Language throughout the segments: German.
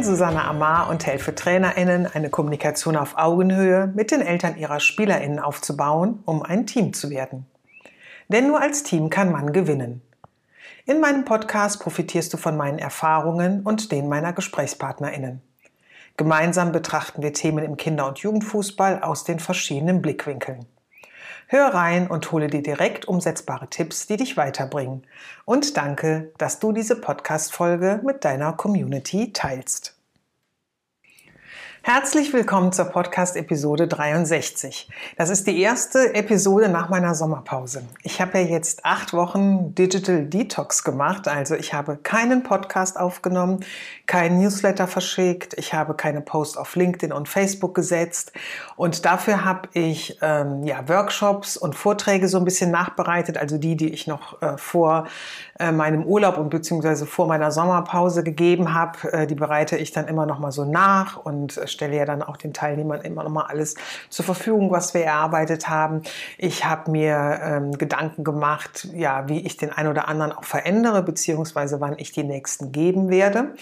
Bin Susanne Amar und helfe TrainerInnen, eine Kommunikation auf Augenhöhe mit den Eltern ihrer SpielerInnen aufzubauen, um ein Team zu werden. Denn nur als Team kann man gewinnen. In meinem Podcast profitierst du von meinen Erfahrungen und den meiner GesprächspartnerInnen. Gemeinsam betrachten wir Themen im Kinder- und Jugendfußball aus den verschiedenen Blickwinkeln. Hör rein und hole dir direkt umsetzbare Tipps, die dich weiterbringen. Und danke, dass du diese Podcast-Folge mit deiner Community teilst. Herzlich willkommen zur Podcast-Episode 63. Das ist die erste Episode nach meiner Sommerpause. Ich habe ja jetzt acht Wochen Digital Detox gemacht. Also ich habe keinen Podcast aufgenommen, keinen Newsletter verschickt, ich habe keine Post auf LinkedIn und Facebook gesetzt. Und dafür habe ich ähm, ja, Workshops und Vorträge so ein bisschen nachbereitet, also die, die ich noch äh, vor äh, meinem Urlaub und beziehungsweise vor meiner Sommerpause gegeben habe. Äh, die bereite ich dann immer noch mal so nach und äh, stelle ja dann auch den Teilnehmern immer noch mal alles zur Verfügung, was wir erarbeitet haben. Ich habe mir ähm, Gedanken gemacht, ja, wie ich den einen oder anderen auch verändere, beziehungsweise wann ich die nächsten geben werde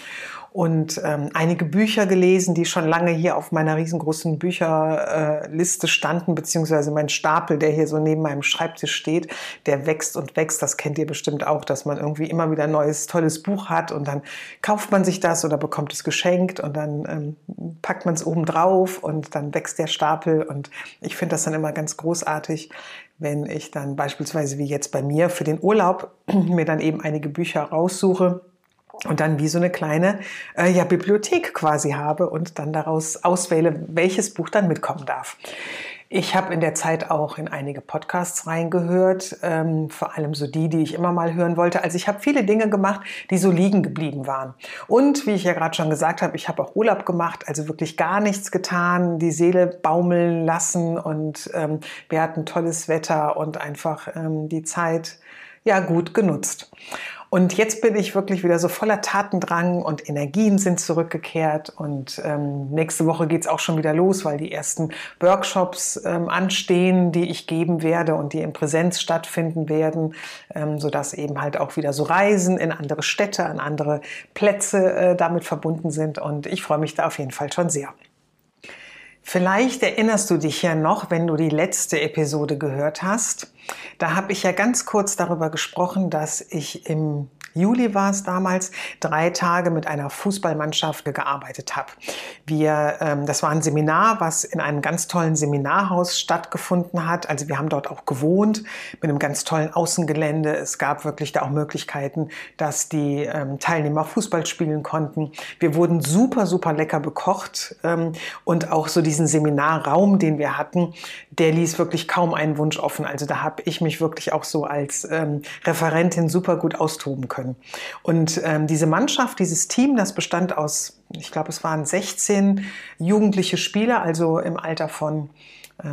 und ähm, einige Bücher gelesen, die schon lange hier auf meiner riesengroßen Bücherliste äh, standen, beziehungsweise mein Stapel, der hier so neben meinem Schreibtisch steht, der wächst und wächst. Das kennt ihr bestimmt auch, dass man irgendwie immer wieder ein neues, tolles Buch hat und dann kauft man sich das oder bekommt es geschenkt und dann ähm, packt man es oben drauf und dann wächst der Stapel und ich finde das dann immer ganz großartig, wenn ich dann beispielsweise wie jetzt bei mir für den Urlaub mir dann eben einige Bücher raussuche und dann wie so eine kleine äh, ja, Bibliothek quasi habe und dann daraus auswähle, welches Buch dann mitkommen darf. Ich habe in der Zeit auch in einige Podcasts reingehört, ähm, vor allem so die, die ich immer mal hören wollte. Also ich habe viele Dinge gemacht, die so liegen geblieben waren. Und wie ich ja gerade schon gesagt habe, ich habe auch Urlaub gemacht, also wirklich gar nichts getan, die Seele baumeln lassen und ähm, wir hatten tolles Wetter und einfach ähm, die Zeit ja gut genutzt. Und jetzt bin ich wirklich wieder so voller Tatendrang und Energien sind zurückgekehrt. Und ähm, nächste Woche geht's auch schon wieder los, weil die ersten Workshops ähm, anstehen, die ich geben werde und die in Präsenz stattfinden werden, ähm, sodass eben halt auch wieder so Reisen in andere Städte, an andere Plätze äh, damit verbunden sind. Und ich freue mich da auf jeden Fall schon sehr. Vielleicht erinnerst du dich ja noch, wenn du die letzte Episode gehört hast. Da habe ich ja ganz kurz darüber gesprochen, dass ich im Juli war es damals, drei Tage mit einer Fußballmannschaft gearbeitet habe. Wir, ähm, das war ein Seminar, was in einem ganz tollen Seminarhaus stattgefunden hat. Also wir haben dort auch gewohnt mit einem ganz tollen Außengelände. Es gab wirklich da auch Möglichkeiten, dass die ähm, Teilnehmer Fußball spielen konnten. Wir wurden super, super lecker bekocht ähm, und auch so diesen Seminarraum, den wir hatten, der ließ wirklich kaum einen Wunsch offen. Also da habe ich mich wirklich auch so als ähm, Referentin super gut austoben können können. Und ähm, diese Mannschaft, dieses Team, das bestand aus, ich glaube, es waren 16 jugendliche Spieler, also im Alter von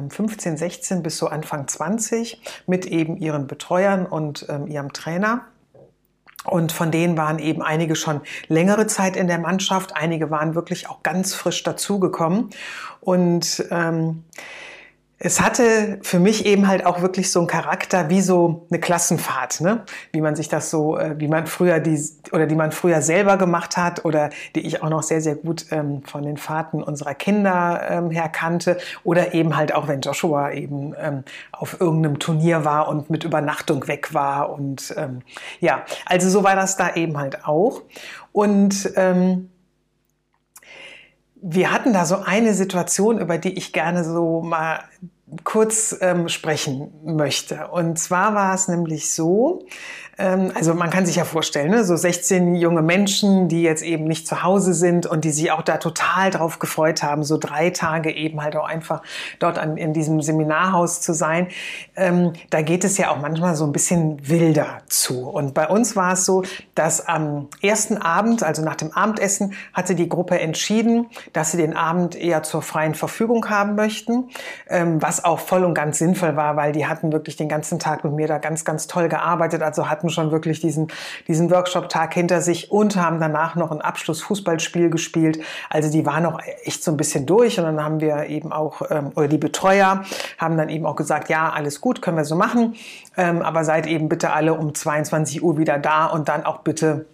15, ähm, 16 bis so Anfang 20 mit eben ihren Betreuern und ähm, ihrem Trainer. Und von denen waren eben einige schon längere Zeit in der Mannschaft, einige waren wirklich auch ganz frisch dazugekommen. Und ähm, es hatte für mich eben halt auch wirklich so einen Charakter wie so eine Klassenfahrt, ne? Wie man sich das so, äh, wie man früher die oder die man früher selber gemacht hat oder die ich auch noch sehr sehr gut ähm, von den Fahrten unserer Kinder ähm, her kannte oder eben halt auch wenn Joshua eben ähm, auf irgendeinem Turnier war und mit Übernachtung weg war und ähm, ja, also so war das da eben halt auch und ähm, wir hatten da so eine Situation, über die ich gerne so mal kurz ähm, sprechen möchte. Und zwar war es nämlich so, also man kann sich ja vorstellen, ne? so 16 junge Menschen, die jetzt eben nicht zu Hause sind und die sich auch da total drauf gefreut haben, so drei Tage eben halt auch einfach dort an, in diesem Seminarhaus zu sein. Ähm, da geht es ja auch manchmal so ein bisschen wilder zu. Und bei uns war es so, dass am ersten Abend, also nach dem Abendessen, hatte die Gruppe entschieden, dass sie den Abend eher zur freien Verfügung haben möchten, ähm, was auch voll und ganz sinnvoll war, weil die hatten wirklich den ganzen Tag mit mir da ganz, ganz toll gearbeitet. Also hatten schon wirklich diesen, diesen Workshop-Tag hinter sich und haben danach noch ein Abschluss-Fußballspiel gespielt. Also die waren noch echt so ein bisschen durch und dann haben wir eben auch, ähm, oder die Betreuer haben dann eben auch gesagt, ja, alles gut, können wir so machen, ähm, aber seid eben bitte alle um 22 Uhr wieder da und dann auch bitte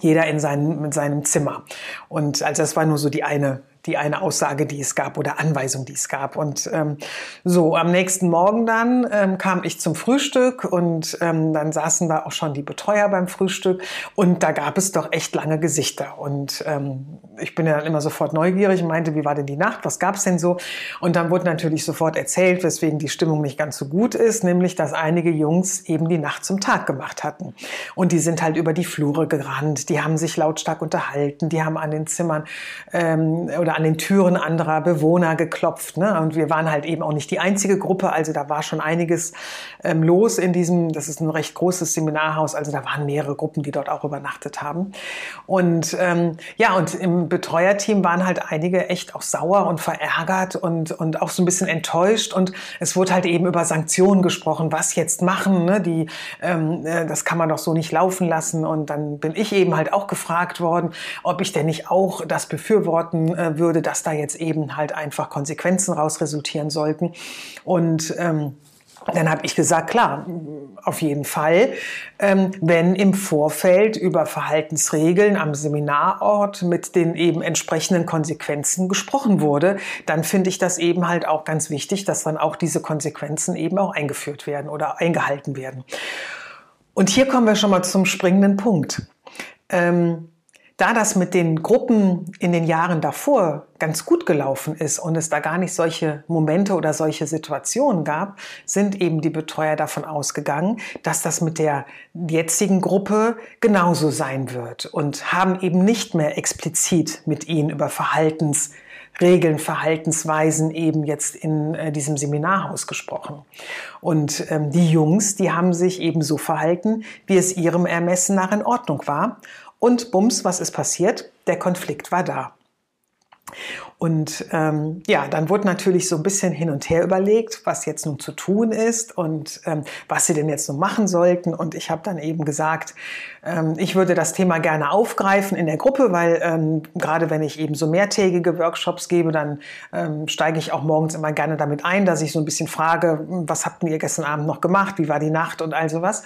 jeder in seinem, in seinem Zimmer. Und also das war nur so die eine die eine Aussage, die es gab oder Anweisung, die es gab. Und ähm, so am nächsten Morgen dann ähm, kam ich zum Frühstück und ähm, dann saßen da auch schon die Betreuer beim Frühstück und da gab es doch echt lange Gesichter. Und ähm, ich bin ja dann immer sofort neugierig und meinte, wie war denn die Nacht, was gab es denn so? Und dann wurde natürlich sofort erzählt, weswegen die Stimmung nicht ganz so gut ist, nämlich dass einige Jungs eben die Nacht zum Tag gemacht hatten. Und die sind halt über die Flure gerannt, die haben sich lautstark unterhalten, die haben an den Zimmern ähm, oder an den Türen anderer Bewohner geklopft. Ne? Und wir waren halt eben auch nicht die einzige Gruppe. Also da war schon einiges ähm, los in diesem, das ist ein recht großes Seminarhaus. Also da waren mehrere Gruppen, die dort auch übernachtet haben. Und ähm, ja, und im Betreuerteam waren halt einige echt auch sauer und verärgert und, und auch so ein bisschen enttäuscht. Und es wurde halt eben über Sanktionen gesprochen, was jetzt machen. Ne? Die, ähm, äh, das kann man doch so nicht laufen lassen. Und dann bin ich eben halt auch gefragt worden, ob ich denn nicht auch das befürworten äh, würde würde, dass da jetzt eben halt einfach Konsequenzen raus resultieren sollten. Und ähm, dann habe ich gesagt, klar, auf jeden Fall, ähm, wenn im Vorfeld über Verhaltensregeln am Seminarort mit den eben entsprechenden Konsequenzen gesprochen wurde, dann finde ich das eben halt auch ganz wichtig, dass dann auch diese Konsequenzen eben auch eingeführt werden oder eingehalten werden. Und hier kommen wir schon mal zum springenden Punkt. Ähm, da das mit den Gruppen in den Jahren davor ganz gut gelaufen ist und es da gar nicht solche Momente oder solche Situationen gab, sind eben die Betreuer davon ausgegangen, dass das mit der jetzigen Gruppe genauso sein wird und haben eben nicht mehr explizit mit ihnen über Verhaltensregeln, Verhaltensweisen eben jetzt in äh, diesem Seminarhaus gesprochen. Und ähm, die Jungs, die haben sich eben so verhalten, wie es ihrem Ermessen nach in Ordnung war und bums, was ist passiert? Der Konflikt war da. Und ähm, ja, dann wurde natürlich so ein bisschen hin und her überlegt, was jetzt nun zu tun ist und ähm, was sie denn jetzt nun machen sollten. Und ich habe dann eben gesagt, ähm, ich würde das Thema gerne aufgreifen in der Gruppe, weil ähm, gerade wenn ich eben so mehrtägige Workshops gebe, dann ähm, steige ich auch morgens immer gerne damit ein, dass ich so ein bisschen frage, was habt ihr gestern Abend noch gemacht, wie war die Nacht und all sowas.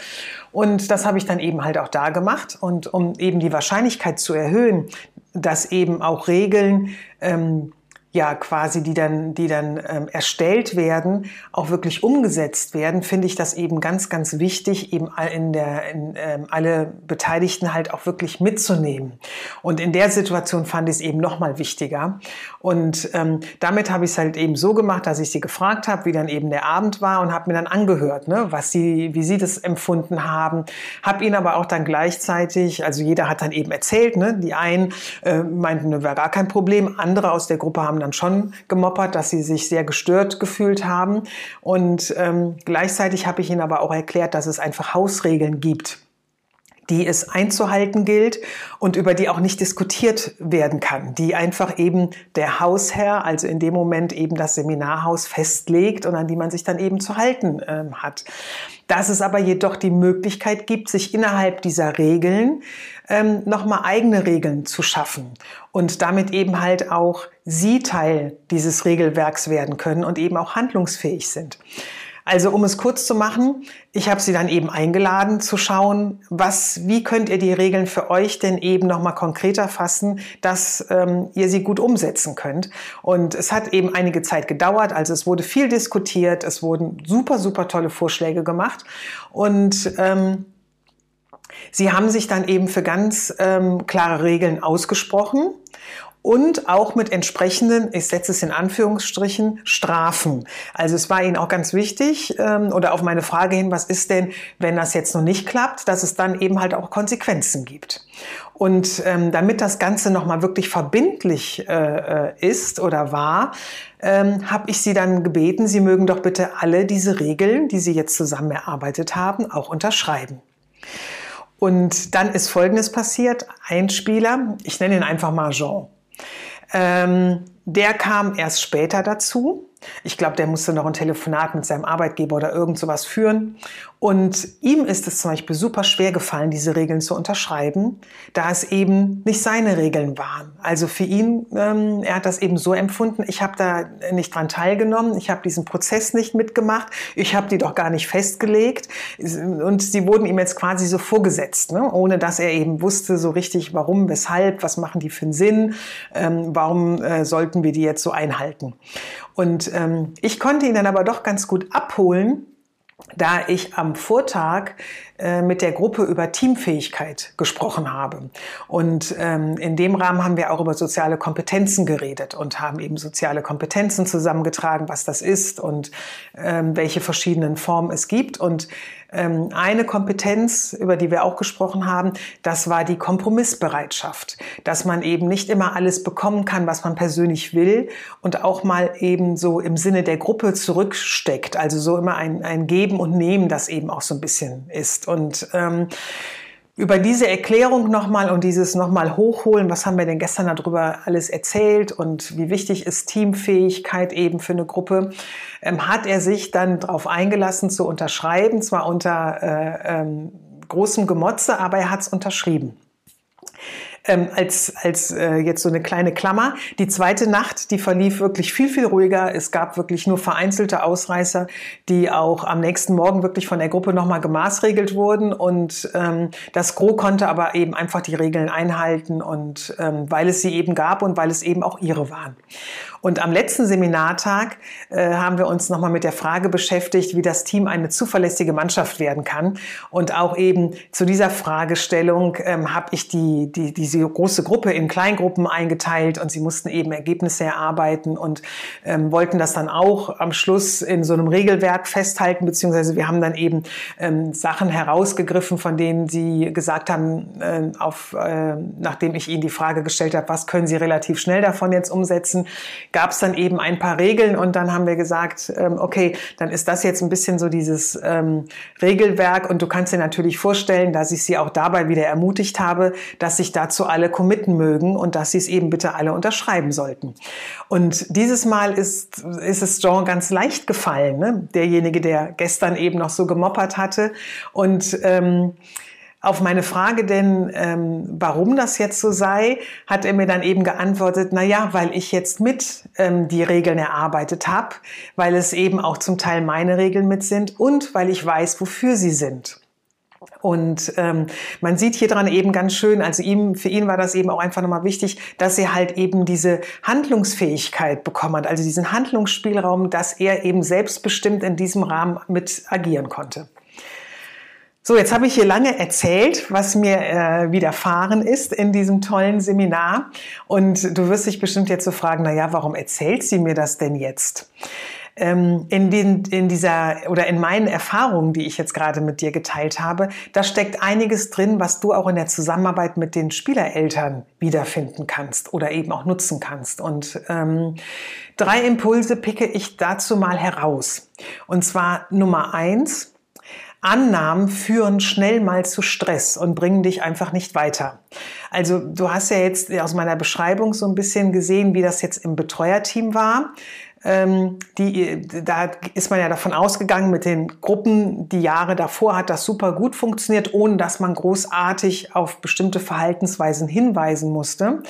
Und das habe ich dann eben halt auch da gemacht. Und um eben die Wahrscheinlichkeit zu erhöhen, dass eben auch Regeln ähm, ja quasi, die dann, die dann ähm, erstellt werden, auch wirklich umgesetzt werden, finde ich das eben ganz, ganz wichtig, eben in der, in, ähm, alle Beteiligten halt auch wirklich mitzunehmen. Und in der Situation fand ich es eben noch mal wichtiger. Und ähm, damit habe ich es halt eben so gemacht, dass ich sie gefragt habe, wie dann eben der Abend war und habe mir dann angehört, ne, was sie, wie sie das empfunden haben, habe ihnen aber auch dann gleichzeitig, also jeder hat dann eben erzählt, ne, die einen äh, meinten, ne, wäre gar kein Problem, andere aus der Gruppe haben dann schon gemoppert, dass sie sich sehr gestört gefühlt haben. Und ähm, gleichzeitig habe ich ihnen aber auch erklärt, dass es einfach Hausregeln gibt die es einzuhalten gilt und über die auch nicht diskutiert werden kann, die einfach eben der Hausherr, also in dem Moment eben das Seminarhaus festlegt und an die man sich dann eben zu halten äh, hat. Dass es aber jedoch die Möglichkeit gibt, sich innerhalb dieser Regeln ähm, nochmal eigene Regeln zu schaffen und damit eben halt auch sie Teil dieses Regelwerks werden können und eben auch handlungsfähig sind. Also um es kurz zu machen, ich habe sie dann eben eingeladen zu schauen, was, wie könnt ihr die Regeln für euch denn eben nochmal konkreter fassen, dass ähm, ihr sie gut umsetzen könnt. Und es hat eben einige Zeit gedauert, also es wurde viel diskutiert, es wurden super, super tolle Vorschläge gemacht und ähm, Sie haben sich dann eben für ganz ähm, klare Regeln ausgesprochen und auch mit entsprechenden, ich setze es in Anführungsstrichen, Strafen. Also es war ihnen auch ganz wichtig ähm, oder auf meine Frage hin, was ist denn, wenn das jetzt noch nicht klappt, dass es dann eben halt auch Konsequenzen gibt. Und ähm, damit das Ganze nochmal wirklich verbindlich äh, äh, ist oder war, ähm, habe ich Sie dann gebeten, Sie mögen doch bitte alle diese Regeln, die Sie jetzt zusammen erarbeitet haben, auch unterschreiben. Und dann ist Folgendes passiert. Ein Spieler, ich nenne ihn einfach mal Jean, ähm, der kam erst später dazu. Ich glaube, der musste noch ein Telefonat mit seinem Arbeitgeber oder irgend sowas führen. Und ihm ist es zum Beispiel super schwer gefallen, diese Regeln zu unterschreiben, da es eben nicht seine Regeln waren. Also für ihn, ähm, er hat das eben so empfunden, ich habe da nicht dran teilgenommen, ich habe diesen Prozess nicht mitgemacht, ich habe die doch gar nicht festgelegt. Und sie wurden ihm jetzt quasi so vorgesetzt, ne? ohne dass er eben wusste so richtig, warum, weshalb, was machen die für einen Sinn, ähm, warum äh, sollten wir die jetzt so einhalten. Und ähm, ich konnte ihn dann aber doch ganz gut abholen, da ich am Vortag äh, mit der Gruppe über Teamfähigkeit gesprochen habe. Und ähm, in dem Rahmen haben wir auch über soziale Kompetenzen geredet und haben eben soziale Kompetenzen zusammengetragen, was das ist und ähm, welche verschiedenen Formen es gibt. Und eine Kompetenz, über die wir auch gesprochen haben, das war die Kompromissbereitschaft, dass man eben nicht immer alles bekommen kann, was man persönlich will und auch mal eben so im Sinne der Gruppe zurücksteckt. Also so immer ein, ein Geben und Nehmen, das eben auch so ein bisschen ist. Und ähm, über diese Erklärung nochmal und dieses nochmal hochholen, was haben wir denn gestern darüber alles erzählt und wie wichtig ist Teamfähigkeit eben für eine Gruppe, ähm, hat er sich dann darauf eingelassen zu unterschreiben, zwar unter äh, ähm, großem Gemotze, aber er hat es unterschrieben ähm, als, als äh, jetzt so eine kleine Klammer. Die zweite Nacht, die verlief wirklich viel, viel ruhiger. Es gab wirklich nur vereinzelte Ausreißer, die auch am nächsten Morgen wirklich von der Gruppe nochmal gemaßregelt wurden. Und ähm, das Gros konnte aber eben einfach die Regeln einhalten und ähm, weil es sie eben gab und weil es eben auch ihre waren. Und am letzten Seminartag äh, haben wir uns nochmal mit der Frage beschäftigt, wie das Team eine zuverlässige Mannschaft werden kann. Und auch eben zu dieser Fragestellung ähm, habe ich die, die, diese große Gruppe in Kleingruppen eingeteilt und sie mussten eben Ergebnisse erarbeiten und ähm, wollten das dann auch am Schluss in so einem Regelwerk festhalten, beziehungsweise wir haben dann eben ähm, Sachen herausgegriffen, von denen sie gesagt haben, äh, auf, äh, nachdem ich ihnen die Frage gestellt habe, was können sie relativ schnell davon jetzt umsetzen, gab es dann eben ein paar Regeln und dann haben wir gesagt, ähm, okay, dann ist das jetzt ein bisschen so dieses ähm, Regelwerk und du kannst dir natürlich vorstellen, dass ich sie auch dabei wieder ermutigt habe, dass sich dazu alle committen mögen und dass sie es eben bitte alle unterschreiben sollten. Und dieses Mal ist, ist es Jean ganz leicht gefallen, ne? derjenige, der gestern eben noch so gemoppert hatte und ähm, auf meine Frage denn, ähm, warum das jetzt so sei, hat er mir dann eben geantwortet, na ja, weil ich jetzt mit ähm, die Regeln erarbeitet habe, weil es eben auch zum Teil meine Regeln mit sind und weil ich weiß, wofür sie sind. Und ähm, man sieht hier dran eben ganz schön, also ihm, für ihn war das eben auch einfach nochmal wichtig, dass er halt eben diese Handlungsfähigkeit bekommen hat, also diesen Handlungsspielraum, dass er eben selbstbestimmt in diesem Rahmen mit agieren konnte. So, jetzt habe ich hier lange erzählt, was mir äh, widerfahren ist in diesem tollen Seminar. Und du wirst dich bestimmt jetzt so fragen, na ja, warum erzählt sie mir das denn jetzt? Ähm, in, den, in dieser oder in meinen Erfahrungen, die ich jetzt gerade mit dir geteilt habe, da steckt einiges drin, was du auch in der Zusammenarbeit mit den Spielereltern wiederfinden kannst oder eben auch nutzen kannst. Und ähm, drei Impulse picke ich dazu mal heraus. Und zwar Nummer eins, Annahmen führen schnell mal zu Stress und bringen dich einfach nicht weiter. Also du hast ja jetzt aus meiner Beschreibung so ein bisschen gesehen, wie das jetzt im Betreuerteam war. Ähm, die, da ist man ja davon ausgegangen, mit den Gruppen, die Jahre davor hat das super gut funktioniert, ohne dass man großartig auf bestimmte Verhaltensweisen hinweisen musste.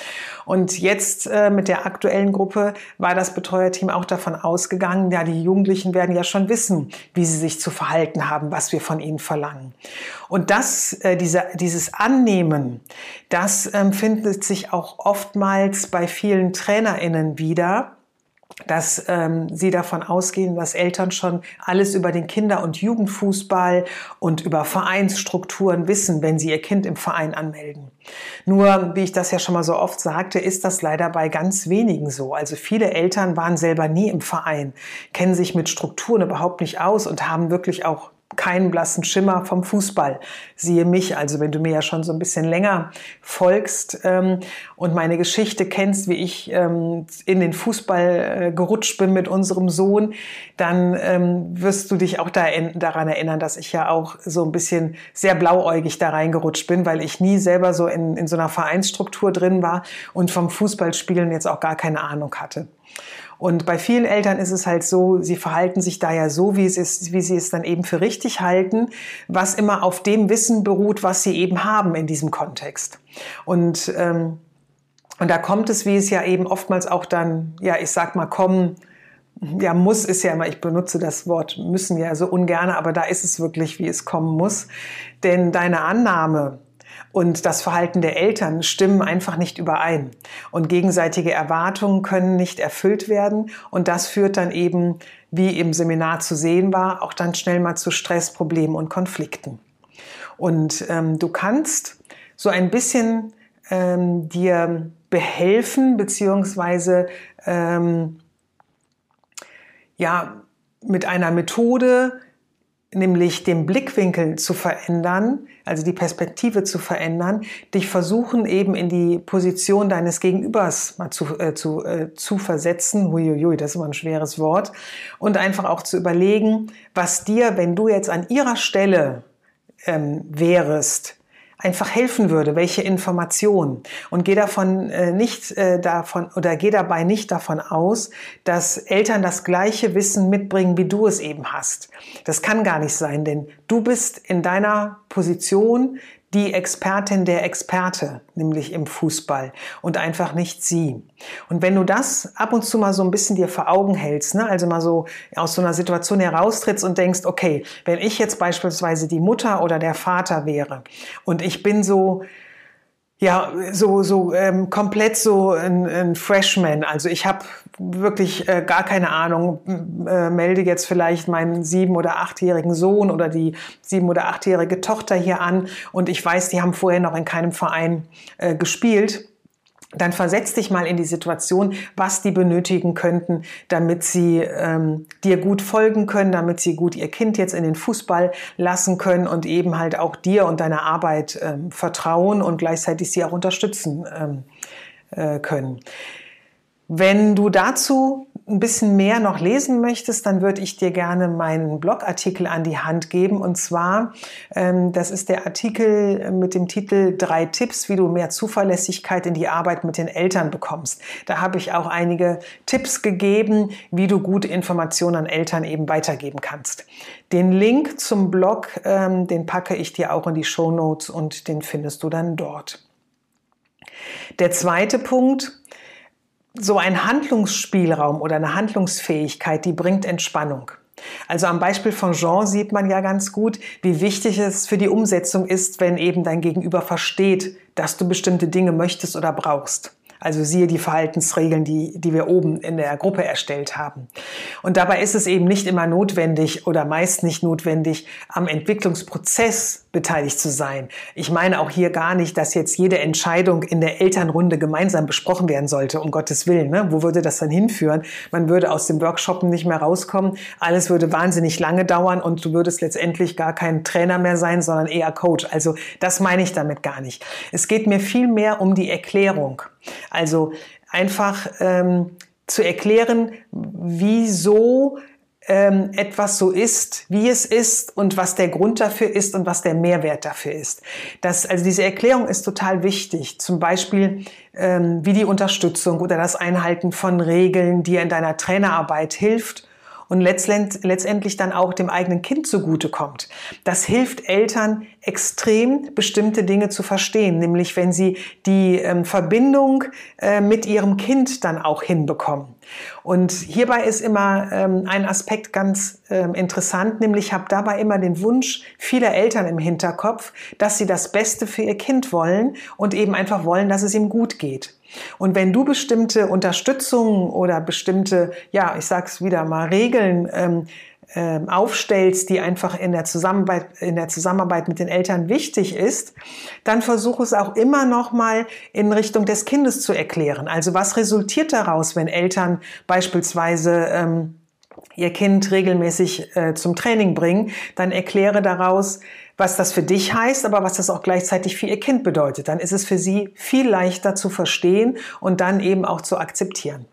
Und jetzt äh, mit der aktuellen Gruppe war das Betreuerteam auch davon ausgegangen, ja, die Jugendlichen werden ja schon wissen, wie sie sich zu verhalten haben, was wir von ihnen verlangen. Und das, äh, diese, dieses Annehmen, das ähm, findet sich auch oftmals bei vielen TrainerInnen wieder dass ähm, sie davon ausgehen, dass Eltern schon alles über den Kinder- und Jugendfußball und über Vereinsstrukturen wissen, wenn sie ihr Kind im Verein anmelden. Nur, wie ich das ja schon mal so oft sagte, ist das leider bei ganz wenigen so. Also viele Eltern waren selber nie im Verein, kennen sich mit Strukturen überhaupt nicht aus und haben wirklich auch keinen blassen Schimmer vom Fußball. Siehe mich, also wenn du mir ja schon so ein bisschen länger folgst ähm, und meine Geschichte kennst, wie ich ähm, in den Fußball äh, gerutscht bin mit unserem Sohn, dann ähm, wirst du dich auch da, daran erinnern, dass ich ja auch so ein bisschen sehr blauäugig da reingerutscht bin, weil ich nie selber so in, in so einer Vereinsstruktur drin war und vom Fußballspielen jetzt auch gar keine Ahnung hatte. Und bei vielen Eltern ist es halt so, sie verhalten sich da ja so, wie, es ist, wie sie es dann eben für richtig halten, was immer auf dem Wissen beruht, was sie eben haben in diesem Kontext. Und, ähm, und da kommt es, wie es ja eben oftmals auch dann, ja, ich sag mal, kommen, ja, muss ist ja immer, ich benutze das Wort müssen ja so ungern, aber da ist es wirklich, wie es kommen muss. Denn deine Annahme, und das Verhalten der Eltern stimmen einfach nicht überein. Und gegenseitige Erwartungen können nicht erfüllt werden. Und das führt dann eben, wie im Seminar zu sehen war, auch dann schnell mal zu Stressproblemen und Konflikten. Und ähm, du kannst so ein bisschen ähm, dir behelfen, beziehungsweise ähm, ja, mit einer Methode, nämlich den Blickwinkel zu verändern, also die Perspektive zu verändern, dich versuchen eben in die Position deines Gegenübers mal zu, äh, zu, äh, zu versetzen, huiuiui, das ist immer ein schweres Wort, und einfach auch zu überlegen, was dir, wenn du jetzt an ihrer Stelle ähm, wärest, einfach helfen würde, welche Informationen. Und geh davon äh, nicht äh, davon oder geh dabei nicht davon aus, dass Eltern das gleiche Wissen mitbringen, wie du es eben hast. Das kann gar nicht sein, denn du bist in deiner Position die Expertin der Experte, nämlich im Fußball und einfach nicht sie. Und wenn du das ab und zu mal so ein bisschen dir vor Augen hältst, ne, also mal so aus so einer Situation heraustrittst und denkst, okay, wenn ich jetzt beispielsweise die Mutter oder der Vater wäre und ich bin so ja, so, so ähm, komplett so ein, ein Freshman. Also ich habe wirklich äh, gar keine Ahnung, äh, melde jetzt vielleicht meinen sieben- oder achtjährigen Sohn oder die sieben- oder achtjährige Tochter hier an. Und ich weiß, die haben vorher noch in keinem Verein äh, gespielt dann versetz dich mal in die Situation, was die benötigen könnten, damit sie ähm, dir gut folgen können, damit sie gut ihr Kind jetzt in den Fußball lassen können und eben halt auch dir und deiner Arbeit ähm, vertrauen und gleichzeitig sie auch unterstützen ähm, äh, können. Wenn du dazu ein bisschen mehr noch lesen möchtest, dann würde ich dir gerne meinen Blogartikel an die Hand geben. Und zwar, ähm, das ist der Artikel mit dem Titel Drei Tipps, wie du mehr Zuverlässigkeit in die Arbeit mit den Eltern bekommst. Da habe ich auch einige Tipps gegeben, wie du gute Informationen an Eltern eben weitergeben kannst. Den Link zum Blog, ähm, den packe ich dir auch in die Show Notes und den findest du dann dort. Der zweite Punkt, so ein Handlungsspielraum oder eine Handlungsfähigkeit, die bringt Entspannung. Also am Beispiel von Jean sieht man ja ganz gut, wie wichtig es für die Umsetzung ist, wenn eben dein Gegenüber versteht, dass du bestimmte Dinge möchtest oder brauchst. Also siehe die Verhaltensregeln, die, die wir oben in der Gruppe erstellt haben. Und dabei ist es eben nicht immer notwendig oder meist nicht notwendig, am Entwicklungsprozess beteiligt zu sein. Ich meine auch hier gar nicht, dass jetzt jede Entscheidung in der Elternrunde gemeinsam besprochen werden sollte, um Gottes Willen. Ne? Wo würde das dann hinführen? Man würde aus dem Workshoppen nicht mehr rauskommen. Alles würde wahnsinnig lange dauern und du würdest letztendlich gar kein Trainer mehr sein, sondern eher Coach. Also das meine ich damit gar nicht. Es geht mir viel mehr um die Erklärung. Also einfach ähm, zu erklären, wieso ähm, etwas so ist, wie es ist und was der Grund dafür ist und was der Mehrwert dafür ist. Das, also diese Erklärung ist total wichtig. Zum Beispiel ähm, wie die Unterstützung oder das Einhalten von Regeln, die in deiner Trainerarbeit hilft und letztendlich dann auch dem eigenen Kind zugutekommt. Das hilft Eltern extrem, bestimmte Dinge zu verstehen, nämlich wenn sie die ähm, Verbindung äh, mit ihrem Kind dann auch hinbekommen. Und hierbei ist immer ähm, ein Aspekt ganz ähm, interessant, nämlich ich habe dabei immer den Wunsch vieler Eltern im Hinterkopf, dass sie das Beste für ihr Kind wollen und eben einfach wollen, dass es ihm gut geht. Und wenn du bestimmte Unterstützung oder bestimmte, ja, ich sag's wieder mal, Regeln ähm, ähm, aufstellst, die einfach in der Zusammenarbeit, in der Zusammenarbeit mit den Eltern wichtig ist, dann versuche es auch immer noch mal in Richtung des Kindes zu erklären. Also was resultiert daraus, wenn Eltern beispielsweise ähm, ihr Kind regelmäßig äh, zum Training bringen, dann erkläre daraus, was das für dich heißt, aber was das auch gleichzeitig für ihr Kind bedeutet. Dann ist es für sie viel leichter zu verstehen und dann eben auch zu akzeptieren.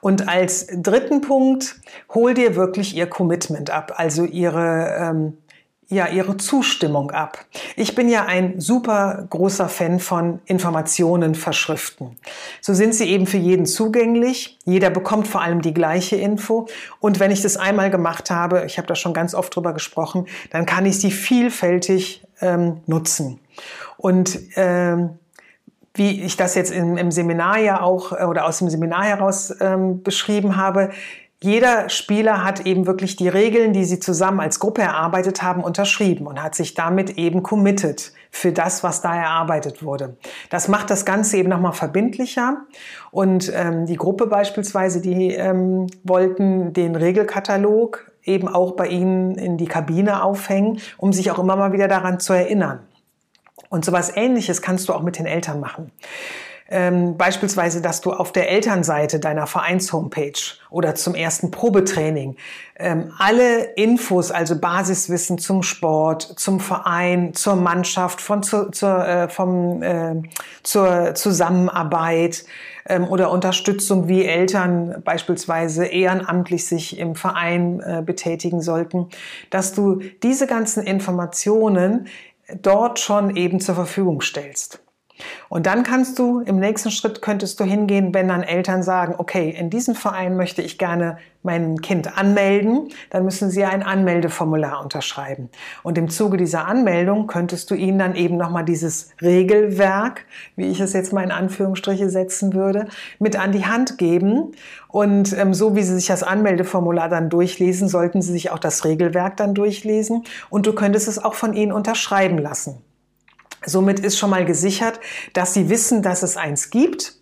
Und als dritten Punkt, hol dir wirklich ihr Commitment ab, also ihre, ähm, ja, ihre Zustimmung ab. Ich bin ja ein super großer Fan von Informationen verschriften. So sind sie eben für jeden zugänglich. Jeder bekommt vor allem die gleiche Info. Und wenn ich das einmal gemacht habe, ich habe da schon ganz oft drüber gesprochen, dann kann ich sie vielfältig ähm, nutzen. Und ähm, wie ich das jetzt im, im Seminar ja auch äh, oder aus dem Seminar heraus ähm, beschrieben habe, jeder Spieler hat eben wirklich die Regeln, die sie zusammen als Gruppe erarbeitet haben, unterschrieben und hat sich damit eben committed für das, was da erarbeitet wurde. Das macht das Ganze eben nochmal verbindlicher. Und ähm, die Gruppe beispielsweise, die ähm, wollten den Regelkatalog eben auch bei ihnen in die Kabine aufhängen, um sich auch immer mal wieder daran zu erinnern. Und sowas ähnliches kannst du auch mit den Eltern machen. Ähm, beispielsweise, dass du auf der Elternseite deiner Vereins-Homepage oder zum ersten Probetraining ähm, alle Infos, also Basiswissen zum Sport, zum Verein, zur Mannschaft, von zu, zur, äh, vom, äh, zur Zusammenarbeit ähm, oder Unterstützung, wie Eltern beispielsweise ehrenamtlich sich im Verein äh, betätigen sollten, dass du diese ganzen Informationen dort schon eben zur Verfügung stellst. Und dann kannst du im nächsten Schritt könntest du hingehen, wenn dann Eltern sagen, okay, in diesem Verein möchte ich gerne mein Kind anmelden, dann müssen sie ein Anmeldeformular unterschreiben. Und im Zuge dieser Anmeldung könntest du ihnen dann eben nochmal dieses Regelwerk, wie ich es jetzt mal in Anführungsstriche setzen würde, mit an die Hand geben. Und ähm, so wie sie sich das Anmeldeformular dann durchlesen, sollten sie sich auch das Regelwerk dann durchlesen. Und du könntest es auch von ihnen unterschreiben lassen. Somit ist schon mal gesichert, dass Sie wissen, dass es eins gibt,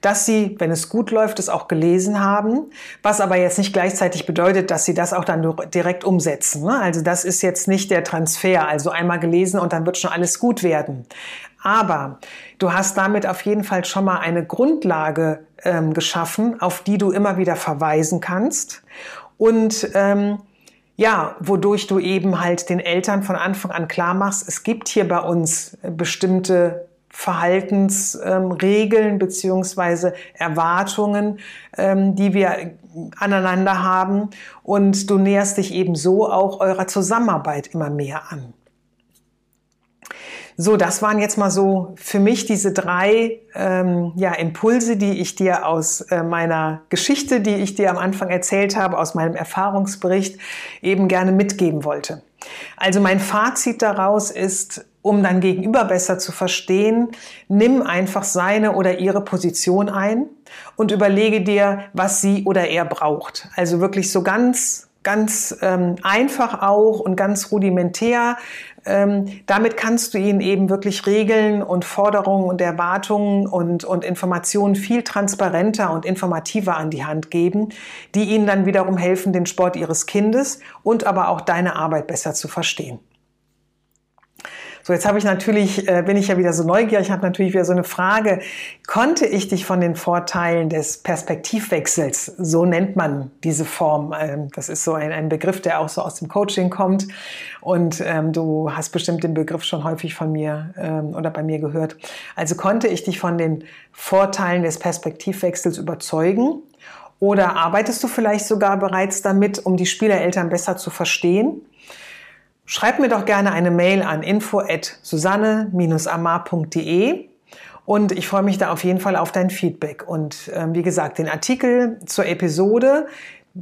dass Sie, wenn es gut läuft, es auch gelesen haben, was aber jetzt nicht gleichzeitig bedeutet, dass Sie das auch dann direkt umsetzen. Ne? Also das ist jetzt nicht der Transfer, also einmal gelesen und dann wird schon alles gut werden. Aber du hast damit auf jeden Fall schon mal eine Grundlage ähm, geschaffen, auf die du immer wieder verweisen kannst und ähm, ja, wodurch du eben halt den Eltern von Anfang an klar machst, es gibt hier bei uns bestimmte Verhaltensregeln ähm, beziehungsweise Erwartungen, ähm, die wir aneinander haben. Und du näherst dich eben so auch eurer Zusammenarbeit immer mehr an. So, das waren jetzt mal so für mich diese drei ähm, ja, Impulse, die ich dir aus äh, meiner Geschichte, die ich dir am Anfang erzählt habe, aus meinem Erfahrungsbericht eben gerne mitgeben wollte. Also mein Fazit daraus ist, um dann gegenüber besser zu verstehen, nimm einfach seine oder ihre Position ein und überlege dir, was sie oder er braucht. Also wirklich so ganz ganz ähm, einfach auch und ganz rudimentär. Ähm, damit kannst du ihnen eben wirklich Regeln und Forderungen und Erwartungen und, und Informationen viel transparenter und informativer an die Hand geben, die ihnen dann wiederum helfen, den Sport ihres Kindes und aber auch deine Arbeit besser zu verstehen. So, jetzt habe ich natürlich, äh, bin ich ja wieder so neugierig, habe natürlich wieder so eine Frage. Konnte ich dich von den Vorteilen des Perspektivwechsels, so nennt man diese Form, ähm, das ist so ein, ein, Begriff, der auch so aus dem Coaching kommt und ähm, du hast bestimmt den Begriff schon häufig von mir ähm, oder bei mir gehört. Also konnte ich dich von den Vorteilen des Perspektivwechsels überzeugen? Oder arbeitest du vielleicht sogar bereits damit, um die Spielereltern besser zu verstehen? Schreib mir doch gerne eine Mail an info@susanne-amar.de und ich freue mich da auf jeden Fall auf dein Feedback. Und ähm, wie gesagt, den Artikel zur Episode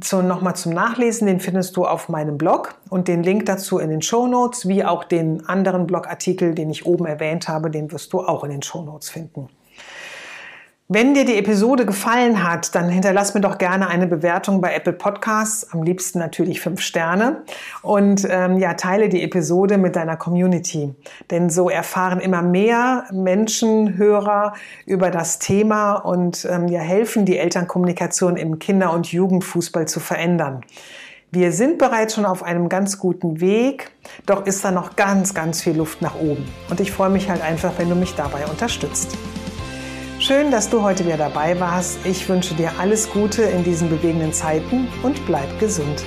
zu, nochmal zum Nachlesen, den findest du auf meinem Blog und den Link dazu in den Show Notes, wie auch den anderen Blogartikel, den ich oben erwähnt habe, den wirst du auch in den Show Notes finden. Wenn dir die Episode gefallen hat, dann hinterlass mir doch gerne eine Bewertung bei Apple Podcasts, am liebsten natürlich fünf Sterne und ähm, ja teile die Episode mit deiner Community, denn so erfahren immer mehr Menschen, Hörer über das Thema und ähm, ja helfen die Elternkommunikation im Kinder- und Jugendfußball zu verändern. Wir sind bereits schon auf einem ganz guten Weg, doch ist da noch ganz, ganz viel Luft nach oben. Und ich freue mich halt einfach, wenn du mich dabei unterstützt. Schön, dass du heute wieder dabei warst. Ich wünsche dir alles Gute in diesen bewegenden Zeiten und bleib gesund.